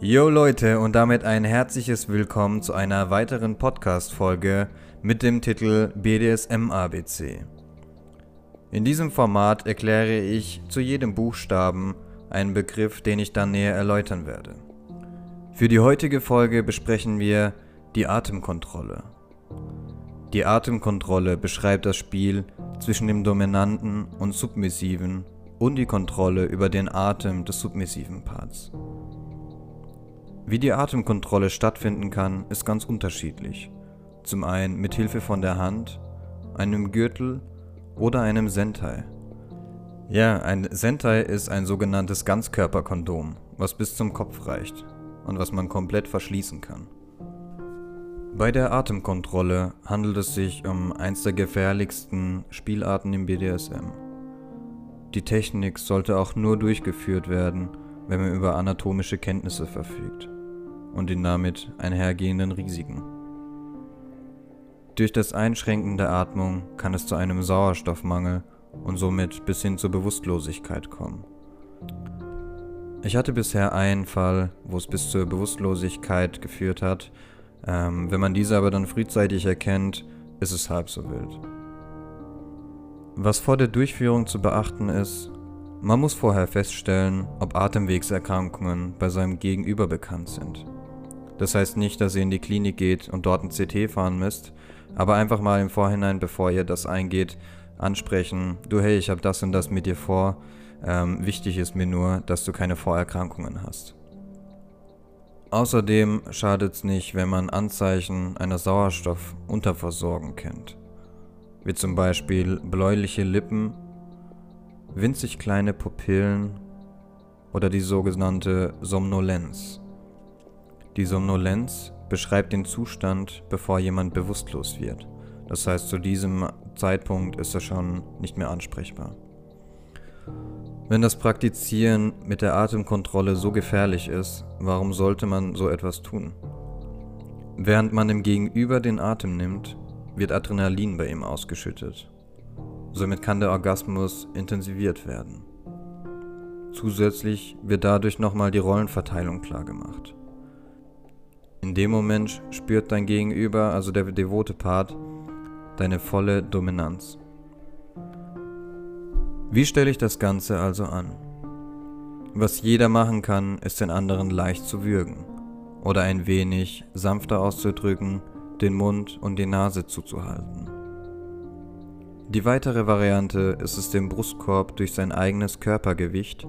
Yo Leute und damit ein herzliches Willkommen zu einer weiteren Podcast-Folge mit dem Titel BDSM ABC. In diesem Format erkläre ich zu jedem Buchstaben einen Begriff, den ich dann näher erläutern werde. Für die heutige Folge besprechen wir die Atemkontrolle. Die Atemkontrolle beschreibt das Spiel zwischen dem dominanten und submissiven und die Kontrolle über den Atem des submissiven Parts. Wie die Atemkontrolle stattfinden kann, ist ganz unterschiedlich. Zum einen mit Hilfe von der Hand, einem Gürtel oder einem Sentai. Ja, ein Sentai ist ein sogenanntes Ganzkörperkondom, was bis zum Kopf reicht und was man komplett verschließen kann. Bei der Atemkontrolle handelt es sich um eins der gefährlichsten Spielarten im BDSM. Die Technik sollte auch nur durchgeführt werden, wenn man über anatomische Kenntnisse verfügt und den damit einhergehenden Risiken. Durch das Einschränken der Atmung kann es zu einem Sauerstoffmangel und somit bis hin zur Bewusstlosigkeit kommen. Ich hatte bisher einen Fall, wo es bis zur Bewusstlosigkeit geführt hat, ähm, wenn man diese aber dann frühzeitig erkennt, ist es halb so wild. Was vor der Durchführung zu beachten ist, man muss vorher feststellen, ob Atemwegserkrankungen bei seinem Gegenüber bekannt sind. Das heißt nicht, dass ihr in die Klinik geht und dort ein CT fahren müsst, aber einfach mal im Vorhinein, bevor ihr das eingeht, ansprechen, du hey, ich habe das und das mit dir vor. Ähm, wichtig ist mir nur, dass du keine Vorerkrankungen hast. Außerdem schadet es nicht, wenn man Anzeichen einer Sauerstoffunterversorgung kennt, wie zum Beispiel bläuliche Lippen, winzig kleine Pupillen oder die sogenannte Somnolenz. Die Somnolenz beschreibt den Zustand, bevor jemand bewusstlos wird. Das heißt, zu diesem Zeitpunkt ist er schon nicht mehr ansprechbar. Wenn das Praktizieren mit der Atemkontrolle so gefährlich ist, warum sollte man so etwas tun? Während man dem Gegenüber den Atem nimmt, wird Adrenalin bei ihm ausgeschüttet. Somit kann der Orgasmus intensiviert werden. Zusätzlich wird dadurch nochmal die Rollenverteilung klargemacht. In dem Moment spürt dein Gegenüber, also der devote Part, deine volle Dominanz. Wie stelle ich das Ganze also an? Was jeder machen kann, ist den anderen leicht zu würgen oder ein wenig sanfter auszudrücken, den Mund und die Nase zuzuhalten. Die weitere Variante ist es dem Brustkorb durch sein eigenes Körpergewicht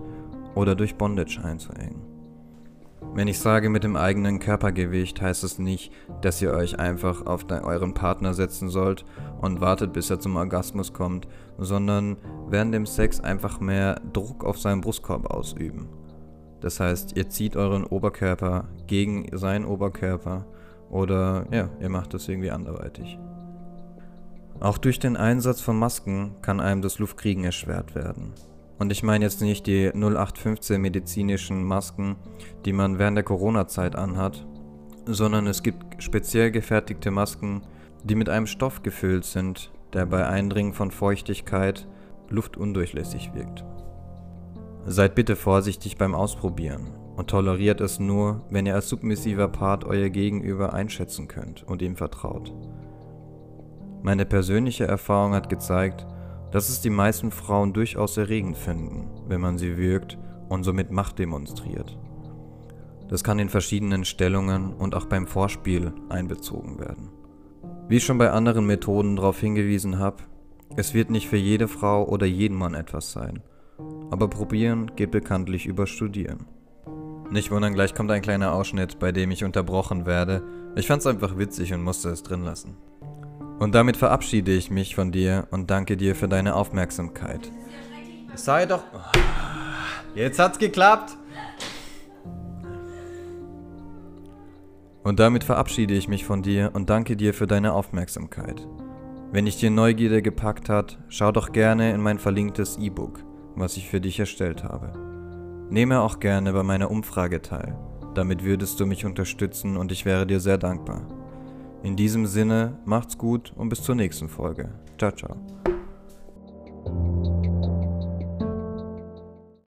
oder durch Bondage einzuengen. Wenn ich sage mit dem eigenen Körpergewicht, heißt es nicht, dass ihr euch einfach auf euren Partner setzen sollt und wartet, bis er zum Orgasmus kommt, sondern während dem Sex einfach mehr Druck auf seinen Brustkorb ausüben. Das heißt, ihr zieht euren Oberkörper gegen seinen Oberkörper oder ja, ihr macht das irgendwie anderweitig. Auch durch den Einsatz von Masken kann einem das Luftkriegen erschwert werden. Und ich meine jetzt nicht die 0815 medizinischen Masken, die man während der Corona-Zeit anhat, sondern es gibt speziell gefertigte Masken, die mit einem Stoff gefüllt sind, der bei Eindringen von Feuchtigkeit luftundurchlässig wirkt. Seid bitte vorsichtig beim Ausprobieren und toleriert es nur, wenn ihr als submissiver Part euer Gegenüber einschätzen könnt und ihm vertraut. Meine persönliche Erfahrung hat gezeigt, dass es die meisten Frauen durchaus erregend finden, wenn man sie wirkt und somit Macht demonstriert. Das kann in verschiedenen Stellungen und auch beim Vorspiel einbezogen werden. Wie ich schon bei anderen Methoden darauf hingewiesen habe, es wird nicht für jede Frau oder jeden Mann etwas sein. Aber probieren geht bekanntlich über Studieren. Nicht wundern, gleich kommt ein kleiner Ausschnitt, bei dem ich unterbrochen werde. Ich fand's einfach witzig und musste es drin lassen. Und damit verabschiede ich mich von dir und danke dir für deine Aufmerksamkeit. Sei doch. Jetzt hat's geklappt! Und damit verabschiede ich mich von dir und danke dir für deine Aufmerksamkeit. Wenn dich dir Neugierde gepackt hat, schau doch gerne in mein verlinktes E-Book, was ich für dich erstellt habe. Nehme auch gerne bei meiner Umfrage teil. Damit würdest du mich unterstützen und ich wäre dir sehr dankbar. In diesem Sinne, macht's gut und bis zur nächsten Folge. Ciao, ciao.